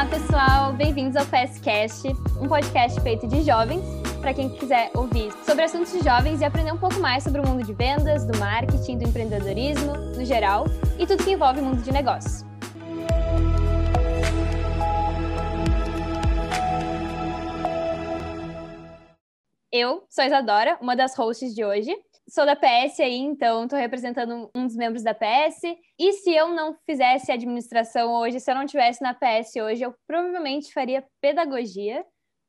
Olá, pessoal! Bem-vindos ao PSCast, um podcast feito de jovens, para quem quiser ouvir sobre assuntos de jovens e aprender um pouco mais sobre o mundo de vendas, do marketing, do empreendedorismo, no geral, e tudo que envolve o mundo de negócios. Eu sou a Isadora, uma das hosts de hoje. Sou da PS aí, então estou representando um dos membros da PS. E se eu não fizesse administração hoje, se eu não tivesse na PS hoje, eu provavelmente faria pedagogia,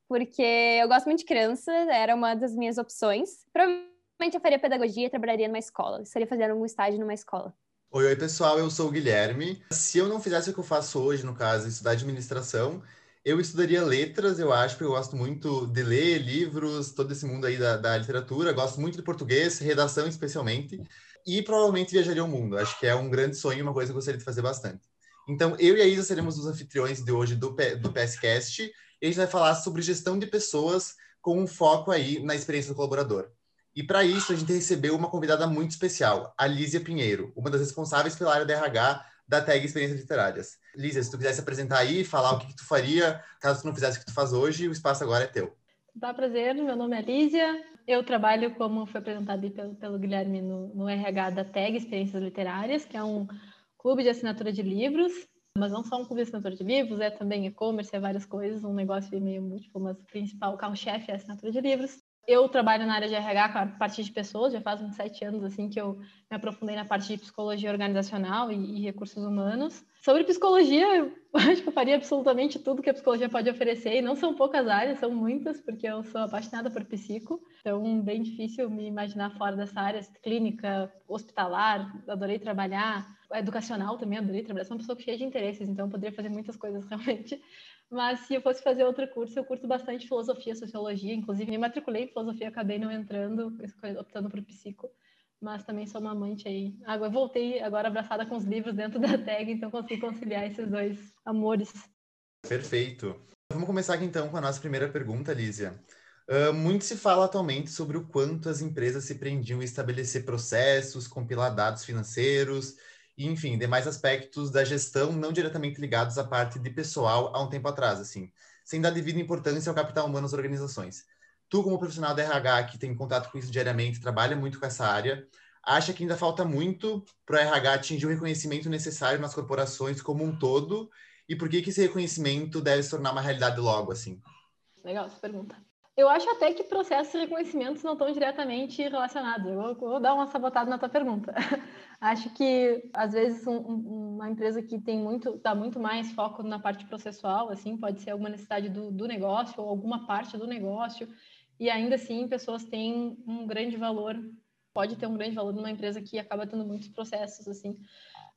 porque eu gosto muito de criança, era uma das minhas opções. Provavelmente eu faria pedagogia e trabalharia numa escola, estaria fazendo algum estágio numa escola. Oi, oi, pessoal, eu sou o Guilherme. Se eu não fizesse o que eu faço hoje, no caso, estudar administração, eu estudaria letras, eu acho, porque eu gosto muito de ler livros, todo esse mundo aí da, da literatura, gosto muito de português, redação especialmente, e provavelmente viajaria o mundo. Acho que é um grande sonho, uma coisa que eu gostaria de fazer bastante. Então, eu e a Isa seremos os anfitriões de hoje do, do PSCast, e a gente vai falar sobre gestão de pessoas com um foco aí na experiência do colaborador. E para isso, a gente recebeu uma convidada muito especial, a Lísia Pinheiro, uma das responsáveis pela área da RH da tag Experiências Literárias. Lízia, se tu quisesse apresentar aí, falar o que, que, tu faria, caso tu não fizesse o que tu faz hoje, o espaço agora é teu. Dá prazer, meu nome é Lízia, eu trabalho, como foi apresentado pelo, pelo Guilherme, no, no RH da tag Experiências Literárias, que é um clube de assinatura de livros, mas não só um clube de assinatura de livros, é também e-commerce, é várias coisas, um negócio meio múltiplo, mas o principal carro-chefe é a assinatura de livros. Eu trabalho na área de RH com a parte de pessoas, já faz uns sete anos assim que eu me aprofundei na parte de psicologia organizacional e, e recursos humanos. Sobre psicologia, eu acho que eu faria absolutamente tudo que a psicologia pode oferecer, e não são poucas áreas, são muitas, porque eu sou apaixonada por psico, então bem difícil me imaginar fora dessa área, clínica, hospitalar, adorei trabalhar, educacional também, adorei trabalhar, sou uma pessoa cheia de interesses, então eu poderia fazer muitas coisas realmente. Mas se eu fosse fazer outro curso, eu curto bastante filosofia, sociologia. Inclusive, me matriculei em filosofia, acabei não entrando, optando por psico. Mas também sou uma amante aí. Agora, voltei agora abraçada com os livros dentro da tag, então consegui conciliar esses dois amores. Perfeito. Vamos começar aqui então com a nossa primeira pergunta, Lísia. Uh, muito se fala atualmente sobre o quanto as empresas se prendiam em estabelecer processos, compilar dados financeiros e, enfim, demais aspectos da gestão não diretamente ligados à parte de pessoal há um tempo atrás, assim, sem dar devida importância ao capital humano das organizações. Tu, como profissional da RH que tem contato com isso diariamente, trabalha muito com essa área, acha que ainda falta muito para o RH atingir o reconhecimento necessário nas corporações como um todo e por que, que esse reconhecimento deve se tornar uma realidade logo, assim? Legal essa pergunta. Eu acho até que processos de reconhecimento não estão diretamente relacionados. Eu vou, vou dar uma sabotada na tua pergunta. acho que às vezes um, uma empresa que tem muito, dá muito mais foco na parte processual, assim, pode ser alguma necessidade do, do negócio ou alguma parte do negócio, e ainda assim pessoas têm um grande valor, pode ter um grande valor numa empresa que acaba tendo muitos processos, assim.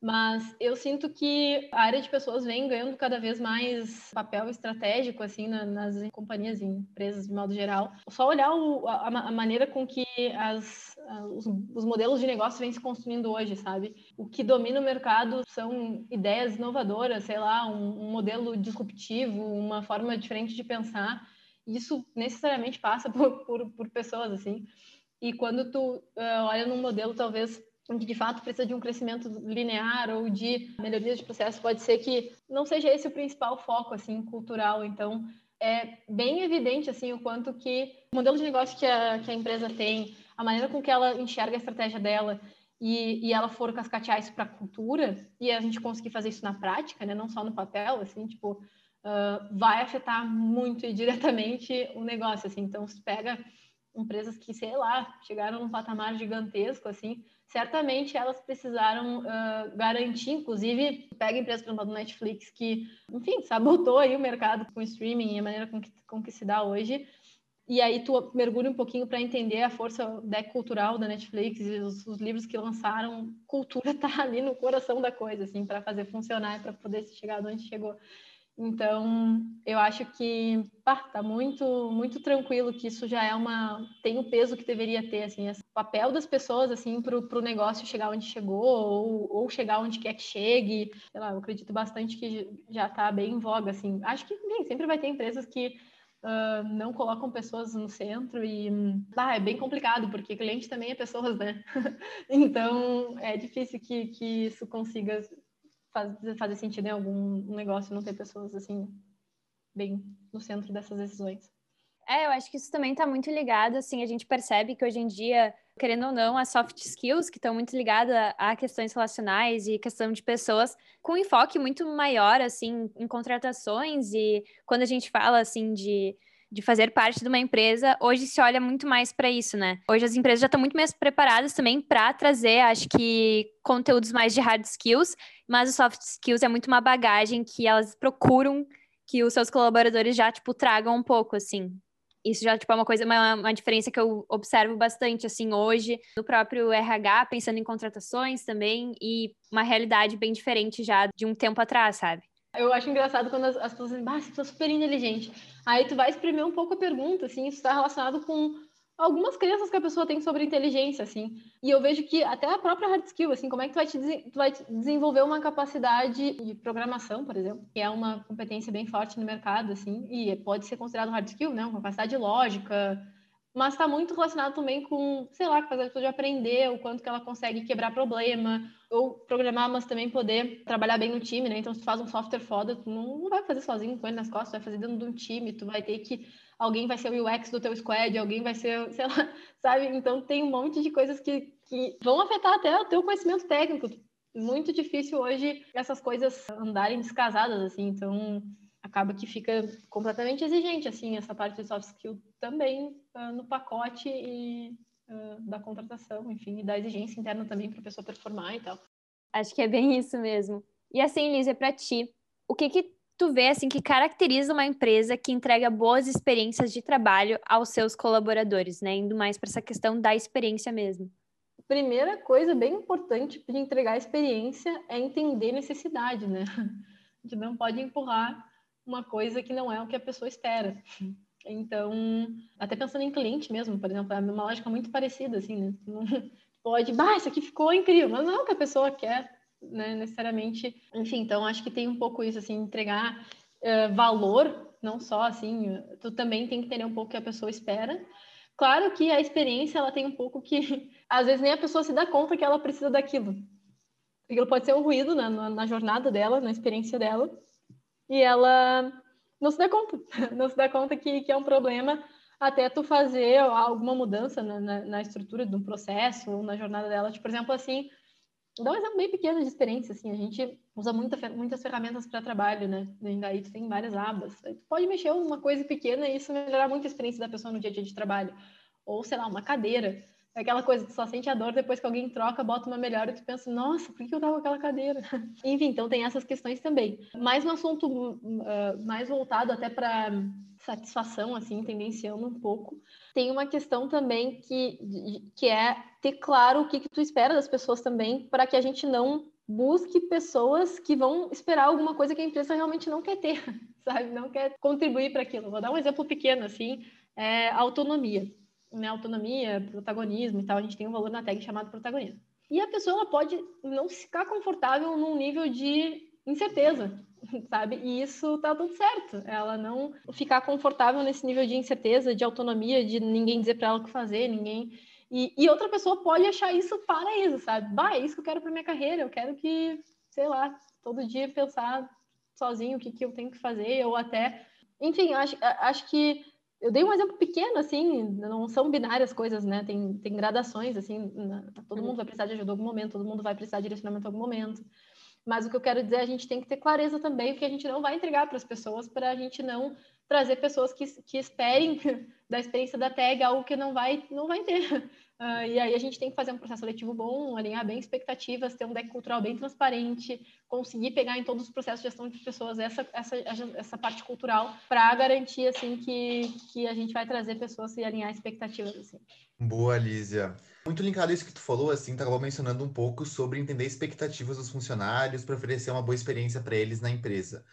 Mas eu sinto que a área de pessoas vem ganhando cada vez mais papel estratégico, assim, na, nas companhias e empresas de modo geral. Só olhar o, a, a, maneira com que as, os, os, modelos de negócio vêm se construindo hoje, sabe? O que domina o mercado são ideias inovadoras, sei lá, um, um modelo disruptivo, uma forma diferente de pensar. Isso necessariamente passa por, por, por pessoas, assim. E quando tu uh, olha num modelo, talvez que de fato precisa de um crescimento linear ou de melhorias de processo, pode ser que não seja esse o principal foco assim cultural. Então, é bem evidente assim o quanto que o modelo de negócio que a, que a empresa tem, a maneira com que ela enxerga a estratégia dela e, e ela for cascatear isso para a cultura e a gente conseguir fazer isso na prática, né, não só no papel, assim, tipo, uh, vai afetar muito e diretamente o negócio, assim. Então, se pega empresas que, sei lá, chegaram num patamar gigantesco, assim, certamente elas precisaram uh, garantir, inclusive, pega empresas, por exemplo, do Netflix, que, enfim, sabotou aí o mercado com o streaming e a maneira com que, com que se dá hoje, e aí tu mergulha um pouquinho para entender a força deck cultural da Netflix e os, os, livros que lançaram, cultura tá ali no coração da coisa, assim, para fazer funcionar e para poder chegar onde chegou. Então, eu acho que pá, tá muito muito tranquilo que isso já é uma tem o peso que deveria ter assim, esse papel das pessoas assim para o negócio chegar onde chegou ou, ou chegar onde quer que chegue. Sei lá, eu acredito bastante que já está bem em voga assim. Acho que bem, sempre vai ter empresas que Uh, não colocam pessoas no centro e é bem complicado, porque cliente também é pessoas, né? então é difícil que, que isso consiga faz, fazer sentido em algum negócio não ter pessoas assim bem no centro dessas decisões. É, eu acho que isso também está muito ligado, assim, a gente percebe que hoje em dia, querendo ou não, as soft skills, que estão muito ligadas a questões relacionais e questão de pessoas, com enfoque muito maior, assim, em contratações e quando a gente fala, assim, de de fazer parte de uma empresa, hoje se olha muito mais para isso, né? Hoje as empresas já estão muito mais preparadas também para trazer, acho que, conteúdos mais de hard skills, mas os soft skills é muito uma bagagem que elas procuram que os seus colaboradores já, tipo, tragam um pouco, assim. Isso já, tipo, é uma coisa, uma, uma diferença que eu observo bastante, assim, hoje, no próprio RH, pensando em contratações também, e uma realidade bem diferente já de um tempo atrás, sabe? Eu acho engraçado quando as, as pessoas dizem, ah, você é super inteligente. Aí tu vai exprimir um pouco a pergunta, assim, isso está relacionado com algumas crenças que a pessoa tem sobre inteligência, assim. E eu vejo que até a própria hard skill, assim, como é que tu vai, te, tu vai desenvolver uma capacidade de programação, por exemplo, que é uma competência bem forte no mercado, assim, e pode ser considerado hard skill, né? Uma capacidade lógica, mas está muito relacionado também com, sei lá, com a pessoa de aprender, o quanto que ela consegue quebrar problema, ou programar, mas também poder trabalhar bem no time, né? Então, se tu faz um software foda, tu não vai fazer sozinho com ele nas costas, tu vai fazer dentro de um time, tu vai ter que alguém vai ser o UX do teu squad, alguém vai ser, sei lá, sabe? Então tem um monte de coisas que, que vão afetar até o teu conhecimento técnico. Muito difícil hoje essas coisas andarem descasadas, assim, então acaba que fica completamente exigente, assim, essa parte de soft skill também uh, no pacote e uh, da contratação, enfim, e da exigência interna também para a pessoa performar e tal. Acho que é bem isso mesmo. E assim, Lízia, para ti, o que que tu vê assim que caracteriza uma empresa que entrega boas experiências de trabalho aos seus colaboradores, né? Indo mais para essa questão da experiência mesmo. Primeira coisa bem importante para entregar experiência é entender necessidade, né? A gente não pode empurrar uma coisa que não é o que a pessoa espera. Então, até pensando em cliente mesmo, por exemplo, é uma lógica muito parecida, assim, né? Não pode, bah, isso aqui ficou incrível, mas não é o que a pessoa quer né, necessariamente. Enfim, então acho que tem um pouco isso, assim, entregar uh, valor, não só assim, tu também tem que entender um pouco o que a pessoa espera. Claro que a experiência, ela tem um pouco que, às vezes, nem a pessoa se dá conta que ela precisa daquilo. Aquilo pode ser um ruído na, na, na jornada dela, na experiência dela, e ela não se dá conta, não se dá conta que, que é um problema até tu fazer alguma mudança na, na, na estrutura de um processo ou na jornada dela. Tipo, por exemplo, assim, Dar um exemplo bem pequeno de experiência, assim, a gente usa muita, muitas ferramentas para trabalho, né? E daí tu tem várias abas. Tu pode mexer uma coisa pequena e isso melhorar muito a experiência da pessoa no dia a dia de trabalho. Ou, sei lá, uma cadeira. É aquela coisa, tu só sente a dor depois que alguém troca, bota uma melhor e tu pensa, nossa, por que eu tava com aquela cadeira? Enfim, então tem essas questões também. Mais um assunto uh, mais voltado até para satisfação, assim, tendenciando um pouco. Tem uma questão também que, que é ter claro o que, que tu espera das pessoas também, para que a gente não busque pessoas que vão esperar alguma coisa que a empresa realmente não quer ter, sabe? Não quer contribuir para aquilo. Vou dar um exemplo pequeno, assim, é autonomia. Né? Autonomia, protagonismo e tal, a gente tem um valor na tag chamado protagonismo. E a pessoa pode não ficar confortável num nível de incerteza, sabe? E isso tá tudo certo. Ela não ficar confortável nesse nível de incerteza, de autonomia, de ninguém dizer para ela o que fazer, ninguém. E, e, outra pessoa pode achar isso paraíso, sabe? Bah, é isso que eu quero para minha carreira. Eu quero que, sei lá, todo dia pensar sozinho o que, que eu tenho que fazer, ou até. Enfim, acho, acho que eu dei um exemplo pequeno, assim, não são binárias coisas, né? Tem, tem gradações, assim, na, todo mundo vai precisar de ajuda em algum momento, todo mundo vai precisar de direcionamento em algum momento. Mas o que eu quero dizer, é a gente tem que ter clareza também, porque a gente não vai entregar para as pessoas, para a gente não trazer pessoas que, que esperem da experiência da tag algo que não vai, não vai ter. Uh, e aí a gente tem que fazer um processo seletivo bom, alinhar bem expectativas, ter um deck cultural bem transparente, conseguir pegar em todos os processos de gestão de pessoas essa, essa, essa parte cultural para garantir assim que, que a gente vai trazer pessoas e alinhar expectativas assim. Boa, Lízia. Muito linkado a isso que tu falou, assim, tu mencionando um pouco sobre entender expectativas dos funcionários para oferecer uma boa experiência para eles na empresa.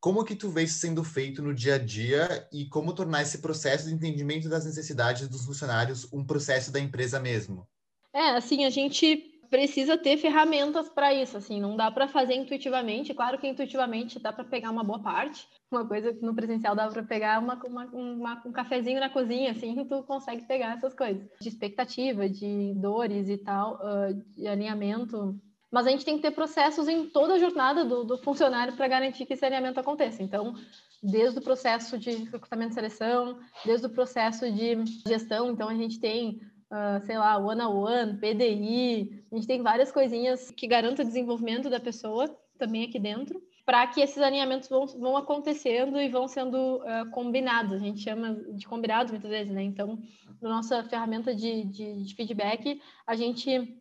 Como que tu vê isso sendo feito no dia a dia e como tornar esse processo de entendimento das necessidades dos funcionários um processo da empresa mesmo? É, assim, a gente precisa ter ferramentas para isso, assim, não dá para fazer intuitivamente. Claro que intuitivamente dá para pegar uma boa parte, uma coisa que no presencial dá para pegar uma, uma, uma, um cafezinho na cozinha, assim, tu consegue pegar essas coisas de expectativa, de dores e tal, uh, de alinhamento. Mas a gente tem que ter processos em toda a jornada do, do funcionário para garantir que esse alinhamento aconteça. Então, desde o processo de recrutamento e seleção, desde o processo de gestão, então a gente tem Uh, sei lá, one-on-one, PDI, a gente tem várias coisinhas que garantam o desenvolvimento da pessoa também aqui dentro, para que esses alinhamentos vão, vão acontecendo e vão sendo uh, combinados. A gente chama de combinados muitas vezes, né? Então, na nossa ferramenta de, de, de feedback, a gente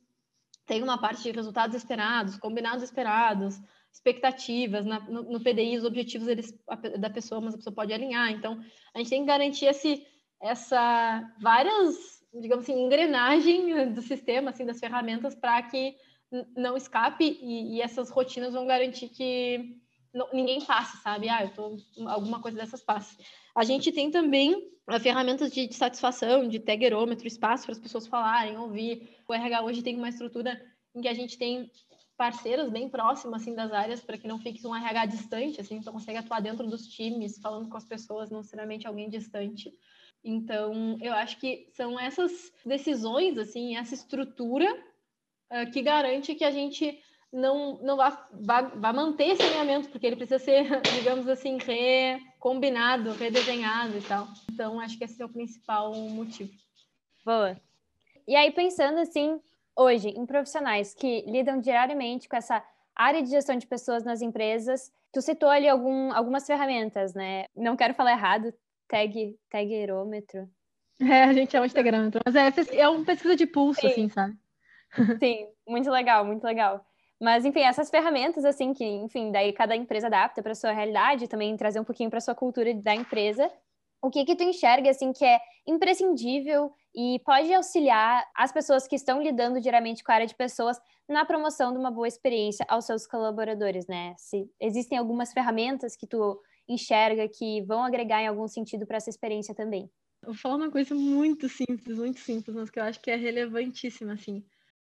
tem uma parte de resultados esperados, combinados esperados, expectativas, na, no, no, PDI, os objetivos eles, a, da pessoa, mas a pessoa pode alinhar. Então, a gente tem que garantir esse, essa várias, digamos assim, engrenagem do sistema, assim, das ferramentas, para que não escape e, e, essas rotinas vão garantir que não, ninguém passe, sabe? Ah, eu tô alguma coisa dessas passe. A gente tem também uh, ferramentas de, de, satisfação, de tagerômetro, espaço para as pessoas falarem, ouvir. O RH hoje tem uma estrutura em que a gente tem parceiros bem próximos assim das áreas para que não fique um RH distante, assim, então consegue atuar dentro dos times, falando com as pessoas, não necessariamente alguém distante. Então, eu acho que são essas decisões, assim, essa estrutura uh, que garante que a gente não, não vá, vá, vá manter esse alinhamento, porque ele precisa ser, digamos assim, recombinado, redesenhado e tal. Então, acho que esse é o principal motivo. Boa. E aí, pensando assim, hoje, em profissionais que lidam diariamente com essa área de gestão de pessoas nas empresas, tu citou ali algum, algumas ferramentas, né? Não quero falar errado, tag, tagerômetro. É, a gente chama de tagerômetro, mas é, é uma pesquisa de pulso, Sim. assim, sabe? Sim, muito legal, muito legal. Mas, enfim, essas ferramentas, assim, que, enfim, daí cada empresa adapta para sua realidade, também trazer um pouquinho para sua cultura da empresa. O que que tu enxerga, assim, que é imprescindível e pode auxiliar as pessoas que estão lidando diretamente com a área de pessoas na promoção de uma boa experiência aos seus colaboradores, né? Se existem algumas ferramentas que tu enxerga que vão agregar em algum sentido para essa experiência também. vou falar uma coisa muito simples, muito simples, mas que eu acho que é relevantíssima, assim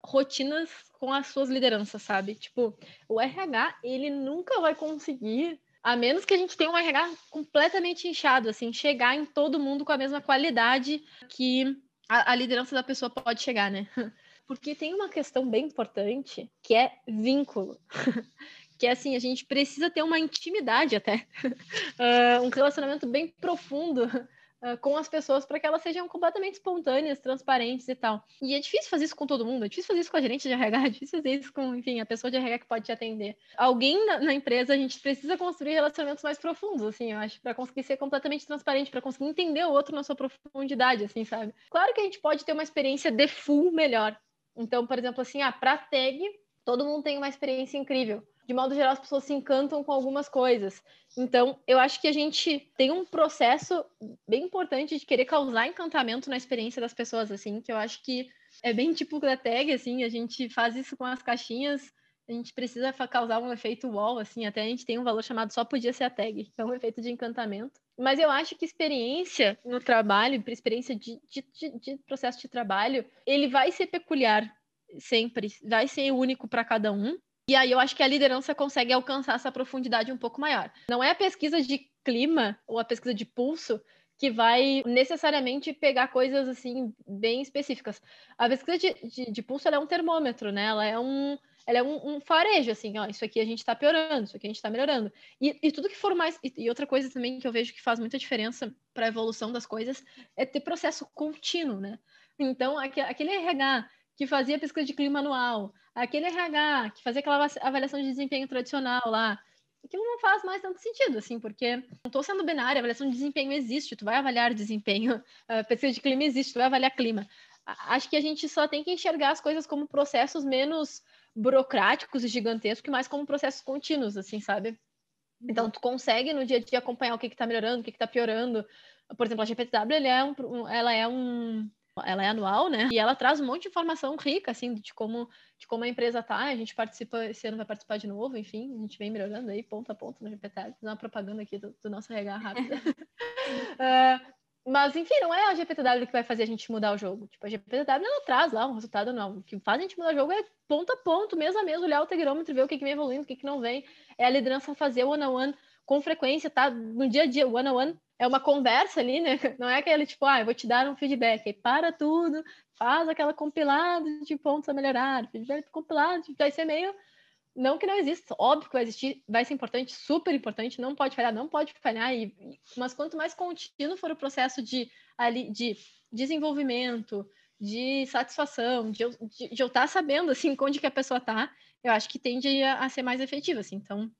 rotinas com as suas lideranças, sabe? Tipo, o RH, ele nunca vai conseguir, a menos que a gente tenha um RH completamente inchado, assim, chegar em todo mundo com a mesma qualidade que a, a liderança da pessoa pode chegar, né? Porque tem uma questão bem importante que é vínculo. que é assim, a gente precisa ter uma intimidade até, uh, um relacionamento bem profundo uh, com as pessoas para que elas sejam completamente espontâneas, transparentes e tal. E é difícil fazer isso com todo mundo, é difícil fazer isso com a gerente de RH, é difícil fazer isso com, enfim, a pessoa de RH que pode te atender. Alguém na, na empresa, a gente precisa construir relacionamentos mais profundos, assim, eu acho, para conseguir ser completamente transparente, para conseguir entender o outro na sua profundidade, assim, sabe? Claro que a gente pode ter uma experiência de full melhor. Então, por exemplo, assim, ah, para tag, todo mundo tem uma experiência incrível de modo geral, as pessoas se encantam com algumas coisas. Então, eu acho que a gente tem um processo bem importante de querer causar encantamento na experiência das pessoas, assim, que eu acho que é bem tipo da tag, assim, a gente faz isso com as caixinhas, a gente precisa causar um efeito wall, assim, até a gente tem um valor chamado só podia ser a tag, que é um efeito de encantamento. Mas eu acho que experiência no trabalho, experiência de, de, de, de processo de trabalho, ele vai ser peculiar sempre, vai ser único para cada um. E aí eu acho que a liderança consegue alcançar essa profundidade um pouco maior. Não é a pesquisa de clima ou a pesquisa de pulso que vai necessariamente pegar coisas assim bem específicas. A pesquisa de, de, de pulso é um termômetro, né? Ela é um ela é um, um, farejo, assim, ó, isso aqui a gente está piorando, isso aqui a gente está melhorando. E, e, tudo que for mais. E, e, outra coisa também que eu vejo que faz muita diferença para a evolução das coisas é ter processo contínuo, né? Então, aquele RH que fazia pesquisa de clima anual, aquele RH que fazia aquela avaliação de desempenho tradicional lá, aquilo não faz mais tanto sentido, assim, porque não estou sendo binária, avaliação de desempenho existe, tu vai avaliar desempenho, a pesquisa de clima existe, tu vai avaliar clima. Acho que a gente só tem que enxergar as coisas como processos menos burocráticos e gigantescos, mais como processos contínuos, assim, sabe? Então, tu consegue no dia a dia acompanhar o que está melhorando, o que está piorando. Por exemplo, a GPTW é um, ela é um, ela é anual, né? E ela traz um monte de informação rica, assim, de como, de como a empresa tá. A gente participa, esse ano vai participar de novo, enfim, a gente vem melhorando aí, ponto a ponto no GPT. Fazer uma propaganda aqui do, do nosso RH rápido. uh, mas, enfim, não é a GPTW que vai fazer a gente mudar o jogo. Tipo, a GPTW ela traz lá um resultado não. O que faz a gente mudar o jogo é ponto a ponto, mês a mês, olhar o tegrômetro, ver o que, que vem evoluindo, o que, que não vem. É a liderança fazer o one-on-one com frequência, tá? No dia a dia, o one-on-one é uma conversa ali, né? Não é aquele tipo, ah, eu vou te dar um feedback, aí para tudo, faz aquela compilada de pontos a melhorar, feedback compilado, vai ser meio não que não exista, óbvio que vai existir, vai ser importante, super importante, não pode falhar, não pode falhar, e, mas quanto mais contínuo for o processo de, ali, de desenvolvimento, de satisfação, de, de, de eu estar tá sabendo, assim, onde que a pessoa está, eu acho que tende a, a, ser mais efetivo, assim, então,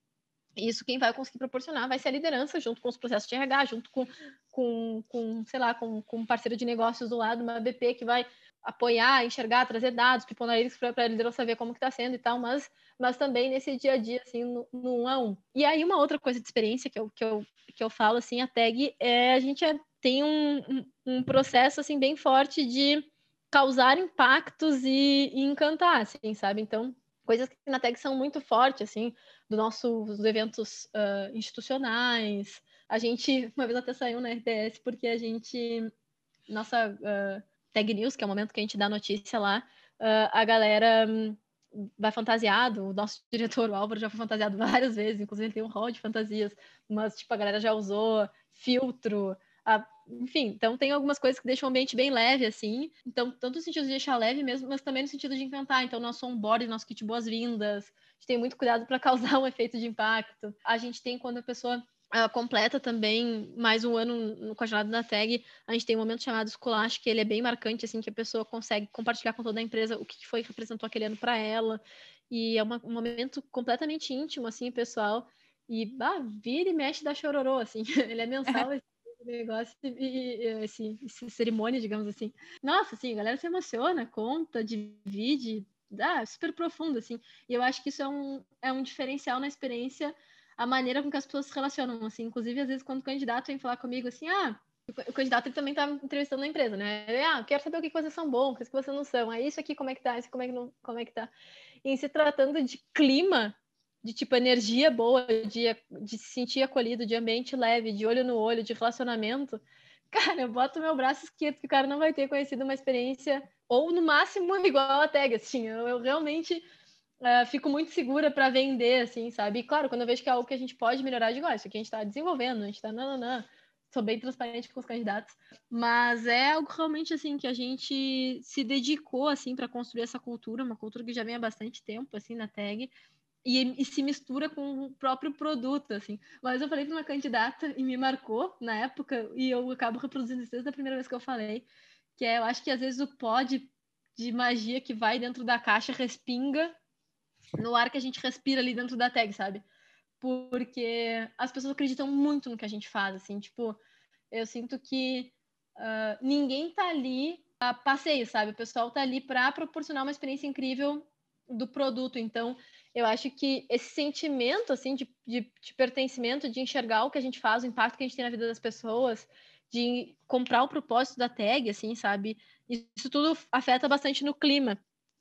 isso quem vai conseguir proporcionar vai ser a liderança, junto com os processos de RH, junto com, com, com sei lá, com, com um parceiro de negócios do lado, uma BP que vai apoiar, enxergar, trazer dados, piponar eles para a liderança ver como que está sendo e tal, mas, mas também nesse dia a dia, assim, no, no, um a um. E aí uma outra coisa de experiência que eu, que eu, que eu falo, assim, a tag, é a gente é, tem um, um, um, processo, assim, bem forte de causar impactos e, e, encantar, assim, sabe? Então, coisas que na tag são muito fortes, assim, do nosso, dos eventos uh, institucionais. A gente, uma vez até saiu na RTS, porque a gente, nossa... Uh, Tag News, que é o momento que a gente dá notícia lá, uh, a galera um, vai fantasiado. O nosso diretor, o Álvaro, já foi fantasiado várias vezes, inclusive ele tem um rol de fantasias, mas tipo, a galera já usou filtro, a, enfim, então tem algumas coisas que deixam o ambiente bem leve, assim. Então, tanto no sentido de deixar leve mesmo, mas também no sentido de encantar. Então, nosso onboard, nosso kit boas-vindas, a gente tem muito cuidado para causar um efeito de impacto. A gente tem quando a pessoa Uh, completa também mais um ano no, com da tag. A gente tem um momento chamado Esculacho, que ele é bem marcante, assim, que a pessoa consegue compartilhar com toda a empresa o que foi que representou aquele ano para ela. E é uma, um momento completamente íntimo, assim, pessoal. E, bah, vira e mexe da chororô, assim. ele é mensal, negócio, e, esse, esse, cerimônia, digamos assim. Nossa, assim, a galera se emociona, conta, divide, ah, super profundo, assim. E eu acho que isso é um, é um diferencial na experiência a maneira com que as pessoas se relacionam, assim. Inclusive, às vezes, quando o candidato vem falar comigo, assim, ah, o candidato também tá entrevistando na empresa, né? ah, quero saber o que vocês são bons, o que vocês não são. Aí, isso aqui, como é que tá? Isso como é que, não, como é que tá? E se tratando de clima, de tipo energia boa, de, de se sentir acolhido, de ambiente leve, de olho no olho, de relacionamento, cara, eu boto meu braço esquerdo que o cara não vai ter conhecido uma experiência, ou no máximo igual a tag, assim, eu, eu realmente uh, fico muito segura para vender, assim, sabe? E claro, quando eu vejo que é algo que a gente pode melhorar, eu digo, ah, aqui a gente está desenvolvendo, a gente está nananã. Sou bem transparente com os candidatos, mas é algo realmente assim que a gente se dedicou assim para construir essa cultura, uma cultura que já vem há bastante tempo assim na tag, e, e, se mistura com o próprio produto, assim. Mas eu falei para uma candidata e me marcou na época, e eu acabo reproduzindo isso desde a primeira vez que eu falei, que é, eu acho que às vezes o pó de, de magia que vai dentro da caixa respinga no ar que a gente respira ali dentro da tag, sabe? Porque as pessoas acreditam muito no que a gente faz, assim, tipo, eu sinto que uh, ninguém tá ali a passeio, sabe? O pessoal tá ali para proporcionar uma experiência incrível do produto. Então, eu acho que esse sentimento, assim, de, de, de pertencimento, de enxergar o que a gente faz, o impacto que a gente tem na vida das pessoas, de comprar o propósito da tag, assim, sabe? Isso tudo afeta bastante no clima.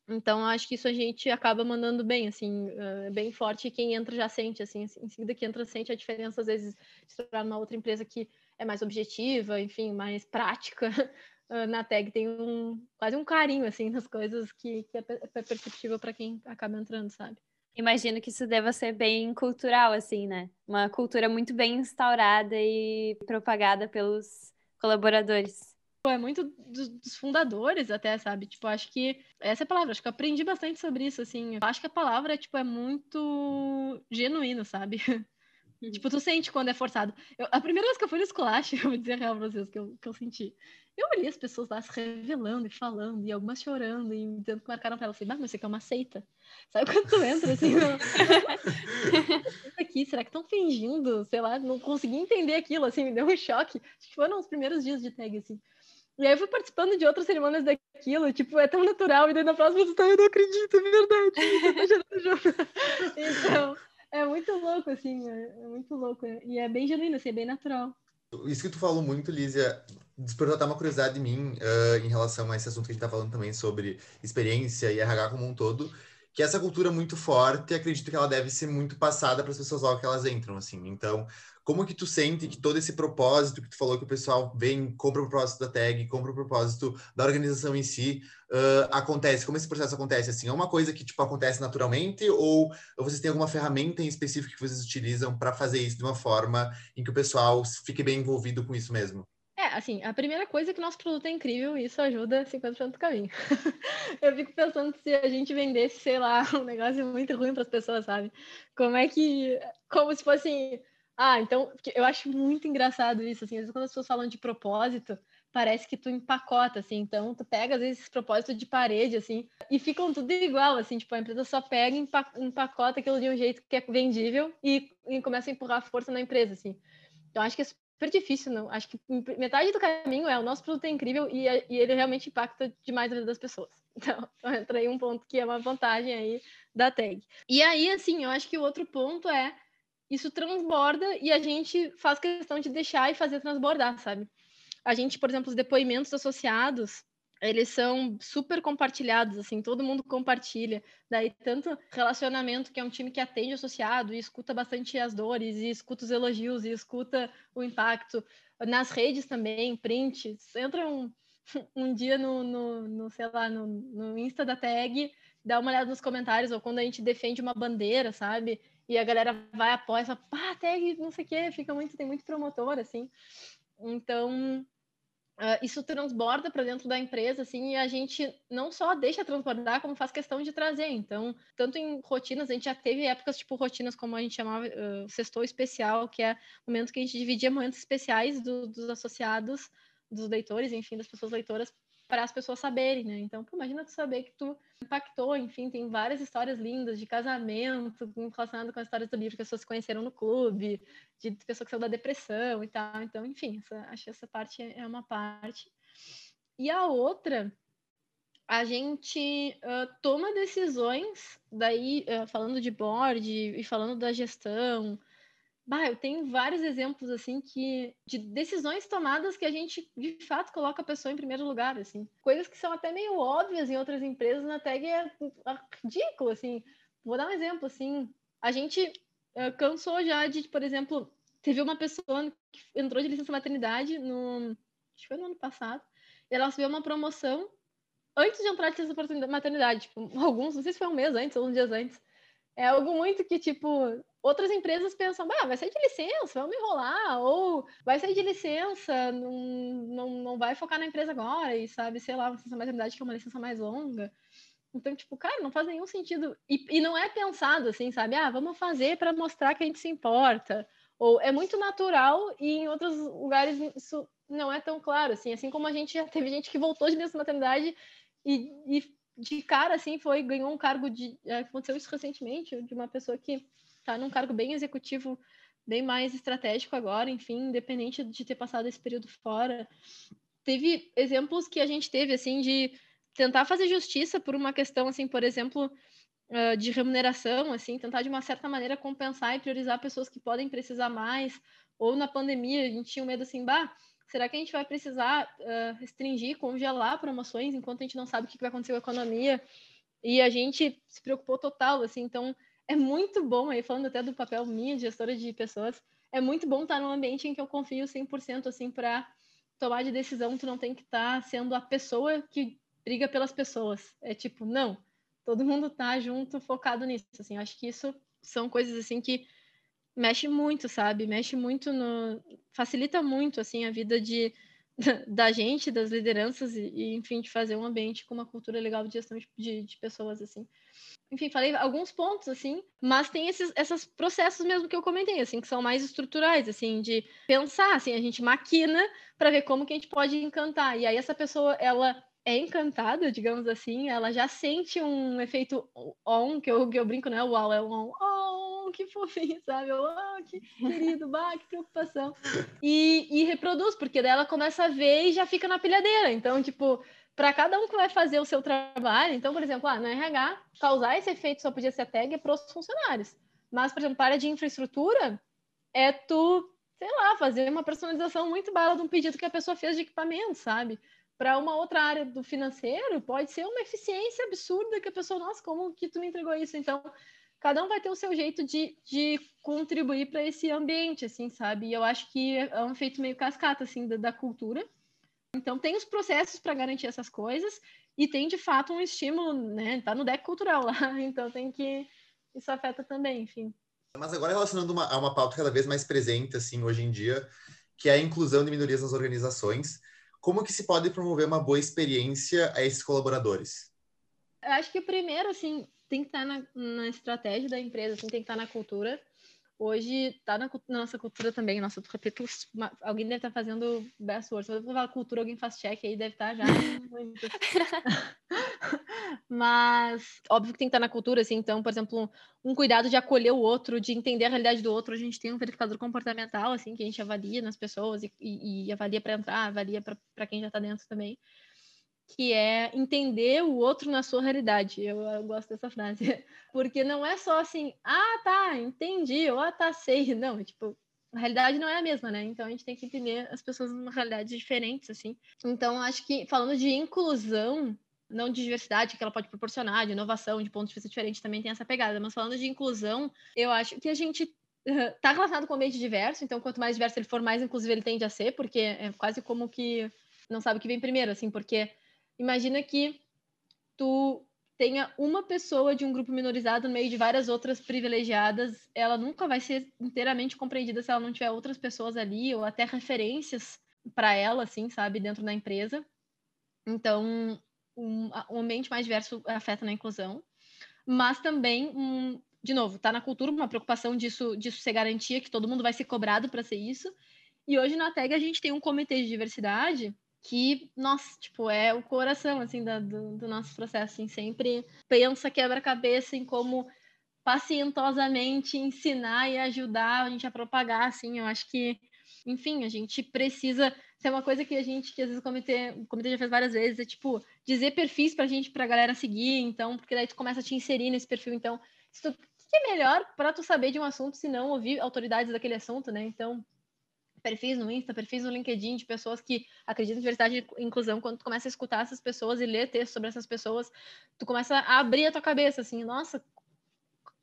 Então, acho que isso a gente acaba mandando bem, assim, uh, bem forte. Quem entra já sente, assim, em seguida que entra sente a diferença, às vezes, de tornar numa outra empresa que é mais objetiva, enfim, mais prática. Uh, na tag tem um, quase um carinho, assim, nas coisas que, que é, é perceptível para quem acaba entrando, sabe? Imagino que isso deva ser bem cultural, assim, né? Uma cultura muito bem instaurada e propagada pelos colaboradores é muito dos, fundadores até, sabe? Tipo, acho que essa é a palavra, acho que eu aprendi bastante sobre isso, assim. Acho que a palavra, tipo, é muito genuíno, sabe? Uhum. Tipo, tu sente quando é forçado. Eu, a primeira vez que eu fui no esculacho, eu vou dizer real pra vocês que eu, que eu senti. Eu olhei as pessoas lá se revelando e falando, e algumas chorando, e dizendo que marcaram pra ela. assim, mas isso aqui é uma seita. Sabe quando tu entra assim? No... aqui, será que estão fingindo? Sei lá, não consegui entender aquilo, assim, me deu um choque. Acho que foram os primeiros dias de tag, assim. E aí eu fui participando de outras cerimônias daquilo, tipo, é tão natural, e daí na próxima você tá, eu não acredito, é verdade. então, é muito louco, assim, é, é muito louco. E é bem genuíno, assim, é bem natural. Isso que tu falou muito, Lízia, despertou até uma curiosidade em mim uh, em relação a esse assunto que a gente tá falando também sobre experiência e RH como um todo. Que essa cultura é muito forte, acredito que ela deve ser muito passada para as pessoas logo que elas entram, assim. Então, como que tu sente que todo esse propósito que tu falou que o pessoal vem, compra o propósito da tag, compra o propósito da organização em si, uh, acontece? Como esse processo acontece? Assim, é uma coisa que tipo acontece naturalmente ou vocês têm alguma ferramenta em específico que vocês utilizam para fazer isso de uma forma em que o pessoal fique bem envolvido com isso mesmo? Assim, a primeira coisa é que nosso produto é incrível e isso ajuda 50% do caminho. eu fico pensando se a gente vendesse, sei lá, um negócio muito ruim para as pessoas, sabe? Como é que. Como se fosse ah, então, eu acho muito engraçado isso, assim, às vezes quando as pessoas falam de propósito, parece que tu empacota, assim, então tu pega, às vezes, esses propósitos de parede, assim, e ficam tudo igual, assim, tipo, a empresa só pega e empacota aquilo de um jeito que é vendível e, e começa a empurrar força na empresa, assim. Então, acho que é super difícil, não, acho que metade do caminho é o nosso produto é incrível e, e ele realmente impacta demais a vida das pessoas. Então, entra aí um ponto que é uma vantagem aí da tag. E aí, assim, eu acho que o outro ponto é isso transborda e a gente faz questão de deixar e fazer transbordar, sabe? A gente, por exemplo, os depoimentos associados, eles são super compartilhados, assim, todo mundo compartilha. Daí, tanto relacionamento, que é um time que atende associado e escuta bastante as dores, e escuta os elogios, e escuta o impacto. Nas redes também, prints. Entra um, um dia no, no, no, sei lá, no, no Insta da tag, dá uma olhada nos comentários, ou quando a gente defende uma bandeira, sabe? e a galera vai após, fala, pá, tag, não sei o quê, fica muito, tem muito promotor, assim. Então, Uh, isso transborda para dentro da empresa, assim, e a gente não só deixa transbordar, como faz questão de trazer. Então, tanto em rotinas, a gente já teve épocas, tipo, rotinas, como a gente chamava, uh, sextou especial, que é o momento que a gente dividia momentos especiais do, dos associados, dos leitores, enfim, das pessoas leitoras, para as pessoas saberem, né? Então, pô, imagina tu saber que tu impactou, enfim, tem várias histórias lindas de casamento relacionado com as histórias do livro que as pessoas conheceram no clube, de pessoa que saiu da depressão e tal. Então, enfim, essa, acho que essa parte é uma parte. E a outra, a gente uh, toma decisões, daí uh, falando de board e falando da gestão, Bah, eu tenho vários exemplos assim que de decisões tomadas que a gente de fato coloca a pessoa em primeiro lugar, assim. Coisas que são até meio óbvias em outras empresas, na tag é, é ridículo, assim. Vou dar um exemplo assim. A gente uh, cansou já de, por exemplo, teve uma pessoa que entrou de licença maternidade no acho que foi no ano passado, e ela recebeu uma promoção antes de entrar de licença maternidade, tipo, alguns, não sei se foi um mês antes ou uns dias antes. É algo muito que, tipo, outras empresas pensam, ah, vai sair de licença, vamos enrolar, ou vai sair de licença, não, não, não vai focar na empresa agora, e sabe, sei lá, uma licença maternidade que é uma licença mais longa. Então, tipo, cara, não faz nenhum sentido. E, e não é pensado assim, sabe? Ah, vamos fazer para mostrar que a gente se importa. Ou é muito natural e em outros lugares isso não é tão claro, assim. Assim como a gente já teve gente que voltou de licença maternidade e, e de cara, assim, foi, ganhou um cargo de. É, aconteceu isso recentemente, de uma pessoa que está num cargo bem executivo, bem mais estratégico agora, enfim, independente de ter passado esse período fora. Teve exemplos que a gente teve, assim, de tentar fazer justiça por uma questão, assim, por exemplo, de remuneração, assim, tentar de uma certa maneira compensar e priorizar pessoas que podem precisar mais. Ou na pandemia, a gente tinha um medo assim, bah, será que a gente vai precisar uh, restringir, congelar promoções enquanto a gente não sabe o que vai acontecer com a economia? E a gente se preocupou total, assim, então é muito bom, aí falando até do papel minha, gestora de pessoas, é muito bom estar num ambiente em que eu confio 100% assim para tomar de decisão, tu não tem que estar sendo a pessoa que briga pelas pessoas. É tipo, não, todo mundo tá junto, focado nisso, assim. Acho que isso são coisas assim que mexe muito, sabe? Mexe muito no facilita muito assim a vida de da gente, das lideranças e, e enfim, de fazer um ambiente com uma cultura legal de gestão de, de pessoas assim enfim, falei alguns pontos, assim, mas tem esses, esses processos mesmo que eu comentei, assim, que são mais estruturais, assim, de pensar, assim, a gente maquina para ver como que a gente pode encantar. E aí essa pessoa, ela é encantada, digamos assim, ela já sente um efeito on, que eu, que eu brinco, né? Uau, é um on, que fofinho, sabe? Oh, que querido, bah, que preocupação. E, e reproduz, porque daí ela começa a ver e já fica na pilhadeira. Então, tipo, para cada um que vai fazer o seu trabalho. Então, por exemplo, ah, no RH, causar esse efeito só podia ser a tag para os funcionários. Mas, por exemplo, para a área de infraestrutura, é tu, sei lá, fazer uma personalização muito bala de um pedido que a pessoa fez de equipamento, sabe? para uma outra área do financeiro, pode ser uma eficiência absurda que a pessoa, nossa, como que tu me entregou isso? Então, cada um vai ter o seu jeito de, de contribuir para esse ambiente, assim, sabe? E eu acho que é um efeito meio cascata, assim, da, da cultura. Então, tem os processos para garantir essas coisas e tem, de fato, um estímulo, né? Tá no deck cultural lá, então tem que... Isso afeta também, enfim. Mas agora relacionando uma, a uma pauta cada vez mais presente, assim, hoje em dia, que é a inclusão de minorias nas organizações como que se pode promover uma boa experiência a esses colaboradores? Eu acho que primeiro, assim, tem que estar na, na estratégia da empresa, assim, tem que estar na cultura. Hoje está na, na, nossa cultura também. Nossa, eu repito, alguém deve estar fazendo best words. Se eu falar cultura, alguém faz check aí, deve estar já. Mas, óbvio que tem que estar na cultura, assim. Então, por exemplo, um cuidado de acolher o outro, de entender a realidade do outro. A gente tem um verificador comportamental, assim, que a gente avalia nas pessoas e, e, e avalia para entrar, avalia para quem já está dentro também. Que é entender o outro na sua realidade. Eu, eu, gosto dessa frase. Porque não é só assim, ah, tá, entendi, ou ah, tá, sei. Não, é tipo, a realidade não é a mesma, né? Então a gente tem que entender as pessoas numa realidade diferentes, assim. Então acho que falando de inclusão, não de diversidade que ela pode proporcionar, de inovação, de pontos de vista diferentes, também tem essa pegada. Mas falando de inclusão, eu acho que a gente está relacionado com o ambiente diverso, então quanto mais diverso ele for, mais inclusive ele tende a ser, porque é quase como que não sabe o que vem primeiro, assim, porque imagina que tu tenha uma pessoa de um grupo minorizado no meio de várias outras privilegiadas, ela nunca vai ser inteiramente compreendida se ela não tiver outras pessoas ali ou até referências para ela, assim, sabe, dentro da empresa. Então, um, um ambiente mais diverso afeta na inclusão, mas também, um, de novo, está na cultura uma preocupação disso, disso ser garantia, que todo mundo vai ser cobrado para ser isso. E hoje na TEG a gente tem um comitê de diversidade que, nossa, tipo, é o coração, assim, da, do, do, nosso processo, assim, sempre pensa, quebra-cabeça em como pacientosamente ensinar e ajudar a gente a propagar, assim, eu acho que, enfim, a gente precisa isso é uma coisa que a gente, que às vezes o comitê, o comitê já fez várias vezes, é tipo, dizer perfis pra gente, pra galera seguir, então, porque daí tu começa a te inserir nesse perfil, então, o que é melhor para tu saber de um assunto se não ouvir autoridades daquele assunto, né? Então, perfis no Insta, perfis no LinkedIn de pessoas que acreditam em diversidade e inclusão, quando tu começa a escutar essas pessoas e ler texto sobre essas pessoas, tu começa a abrir a tua cabeça, assim, nossa,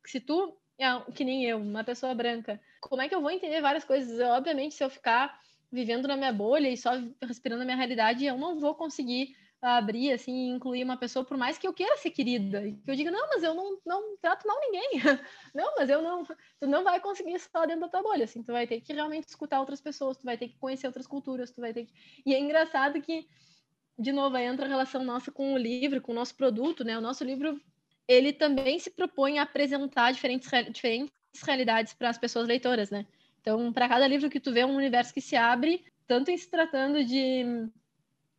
se tu é que nem eu, uma pessoa branca, como é que eu vou entender várias coisas? Eu, obviamente, se eu ficar vivendo na minha bolha e só respirando a minha realidade, eu não vou conseguir abrir assim incluir uma pessoa por mais que eu queira ser querida e que eu diga não mas eu não, não trato mal ninguém. Não mas eu não tu não vai conseguir só dentro da tua bolha. Assim tu vai ter que realmente escutar outras pessoas tu vai ter que conhecer outras culturas tu vai ter que e é engraçado que de novo aí entra a relação nossa com o livro com o nosso produto né? O nosso livro ele também se propõe a apresentar diferentes diferentes realidades para as pessoas leitoras né? Então, para cada livro que tu vê, é um universo que se abre, tanto em se tratando de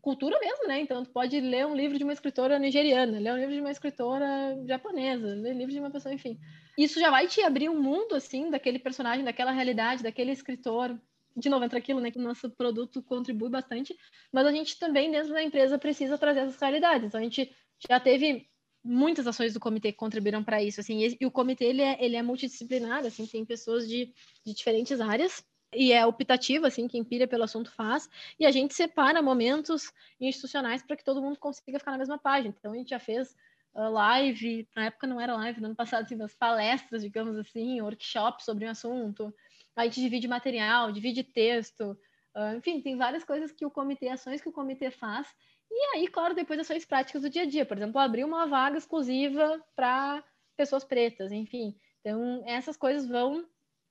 cultura mesmo, né? Então, tu pode ler um livro de uma escritora nigeriana, ler um livro de uma escritora japonesa, ler livro de uma pessoa, enfim. Isso já vai te abrir um mundo, assim, daquele personagem, daquela realidade, daquele escritor. De novo, entra aquilo, né? Que o nosso produto contribui bastante, mas a gente também, dentro da empresa, precisa trazer essas realidades. Então, a gente já teve muitas ações do comitê que contribuíram para isso, assim, e, e, o comitê, ele é, ele é multidisciplinar, assim, tem pessoas de, de diferentes áreas, e é optativo, assim, quem pira pelo assunto faz, e a gente separa momentos institucionais para que todo mundo consiga ficar na mesma página. Então, a gente já fez uh, live, na época não era live, no ano passado, assim, umas palestras, digamos assim, workshops sobre um assunto, a gente divide material, divide texto, uh, enfim, tem várias coisas que o comitê, ações que o comitê faz, e aí, claro, depois ações práticas do dia a dia. Por exemplo, abrir uma vaga exclusiva para pessoas pretas, enfim. Então, essas coisas vão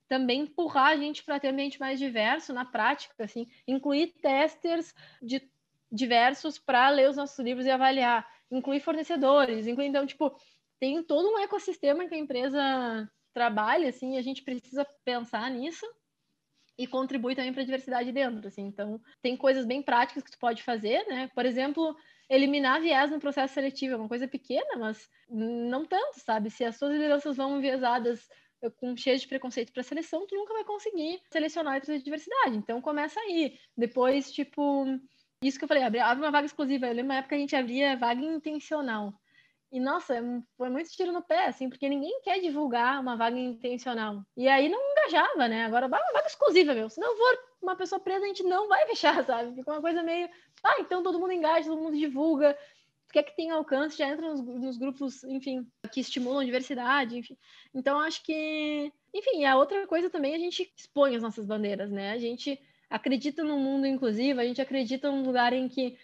também empurrar a gente para ter um ambiente mais diverso na prática, assim, incluir testers de diversos para ler os nossos livros e avaliar, incluir fornecedores, incluir, então, tipo, tem todo um ecossistema que a empresa trabalha, assim, a gente precisa pensar nisso e contribui também para a diversidade dentro, assim. Então, tem coisas bem práticas que tu pode fazer, né? Por exemplo, eliminar viés no processo seletivo é uma coisa pequena, mas não tanto, sabe? Se as suas lideranças vão enviesadas com cheio de preconceito para seleção, tu nunca vai conseguir selecionar e trazer diversidade. Então, começa aí. Depois, tipo, isso que eu falei, abre, abre uma vaga exclusiva. Eu lembro uma época que a gente abria vaga intencional. E, nossa, é foi muito tiro no pé, assim, porque ninguém quer divulgar uma vaga intencional. E aí não engajava, né? Agora, vaga, vaga exclusiva, meu. Se não for uma pessoa presa a gente não vai fechar, sabe? Fica uma coisa meio, ah, então todo mundo engaja, todo mundo divulga, quer que tem alcance, já entra nos, nos, grupos, enfim, que estimulam a diversidade, enfim. Então, acho que, enfim, a outra coisa também, a gente expõe as nossas bandeiras, né? A gente acredita num mundo inclusivo, a gente acredita num lugar em que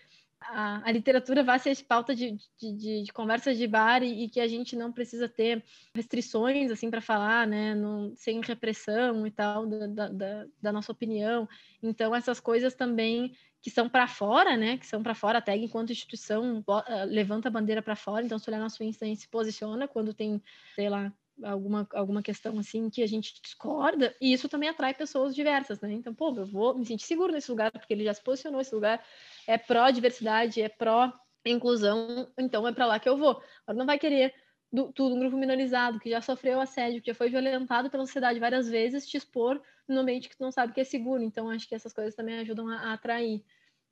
a, a literatura vai ser pauta de, de, de, de conversas de bar e, e, que a gente não precisa ter restrições assim para falar, né, sem repressão e tal da, da, da, nossa opinião. Então essas coisas também que são para fora, né, que são para fora, a enquanto instituição uh, levanta a bandeira para fora. Então se olhar nosso Insta a gente se posiciona quando tem, sei lá, alguma, alguma questão assim que a gente discorda, e isso também atrai pessoas diversas, né? Então, pô, eu vou me sentir seguro nesse lugar, porque ele já se posicionou, esse lugar é pró-diversidade, é pró-inclusão, então é para lá que eu vou. Agora não vai querer do, tudo um grupo minorizado, que já sofreu assédio, que já foi violentado pela sociedade várias vezes, te expor num ambiente que tu não sabe que é seguro. Então, acho que essas coisas também ajudam a, a atrair.